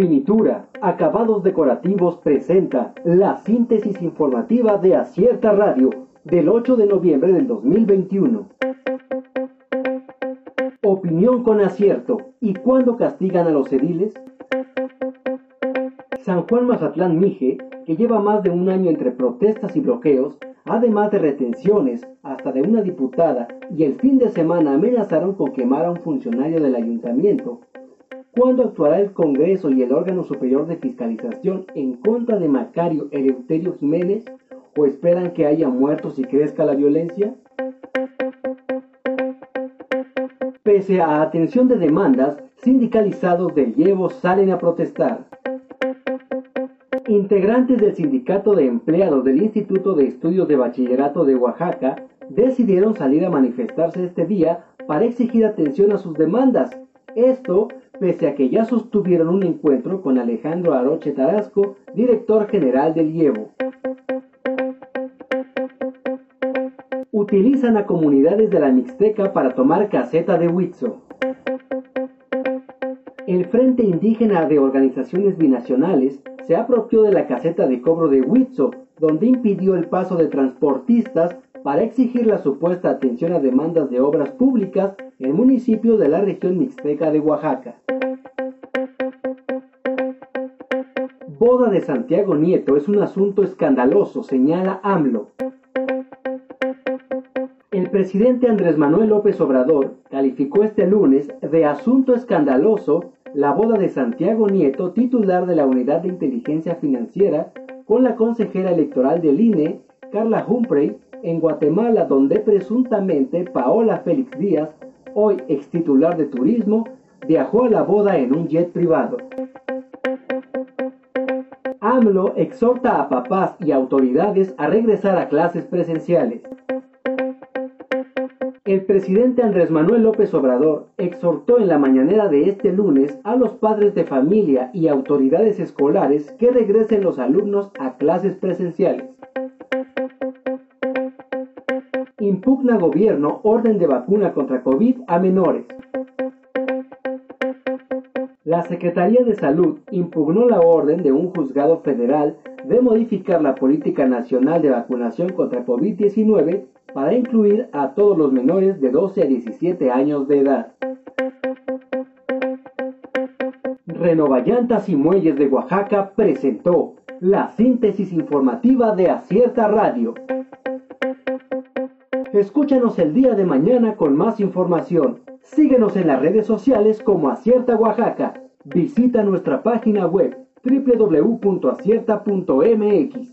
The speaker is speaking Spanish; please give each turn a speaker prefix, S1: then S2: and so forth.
S1: Finitura, acabados decorativos presenta la síntesis informativa de Acierta Radio del 8 de noviembre del 2021. Opinión con acierto. ¿Y cuándo castigan a los ediles? San Juan Mazatlán Mije, que lleva más de un año entre protestas y bloqueos, además de retenciones hasta de una diputada, y el fin de semana amenazaron con quemar a un funcionario del ayuntamiento, ¿Cuándo actuará el Congreso y el órgano superior de fiscalización en contra de Macario Eleuterio Jiménez? ¿O esperan que haya muertos y crezca la violencia? Pese a atención de demandas, sindicalizados del Llevo salen a protestar. Integrantes del Sindicato de Empleados del Instituto de Estudios de Bachillerato de Oaxaca decidieron salir a manifestarse este día para exigir atención a sus demandas. Esto pese a que ya sostuvieron un encuentro con Alejandro Aroche Tarasco, director general del IEVO. Utilizan a comunidades de la Mixteca para tomar caseta de Huitzo. El Frente Indígena de Organizaciones Binacionales se apropió de la caseta de cobro de Huitzo, donde impidió el paso de transportistas para exigir la supuesta atención a demandas de obras públicas en municipios de la región mixteca de Oaxaca. Boda de Santiago Nieto es un asunto escandaloso, señala AMLO. El presidente Andrés Manuel López Obrador calificó este lunes de asunto escandaloso la boda de Santiago Nieto, titular de la Unidad de Inteligencia Financiera, con la consejera electoral del INE, Carla Humphrey, en Guatemala, donde presuntamente Paola Félix Díaz, hoy ex titular de Turismo, viajó a la boda en un jet privado. AMLO exhorta a papás y autoridades a regresar a clases presenciales. El presidente Andrés Manuel López Obrador exhortó en la mañanera de este lunes a los padres de familia y autoridades escolares que regresen los alumnos a clases presenciales. Impugna gobierno orden de vacuna contra COVID a menores. La Secretaría de Salud impugnó la orden de un juzgado federal de modificar la política nacional de vacunación contra COVID-19 para incluir a todos los menores de 12 a 17 años de edad. Renovallantas y Muelles de Oaxaca presentó la síntesis informativa de Acierta Radio. Escúchanos el día de mañana con más información. Síguenos en las redes sociales como Acierta Oaxaca. Visita nuestra página web www.acierta.mx.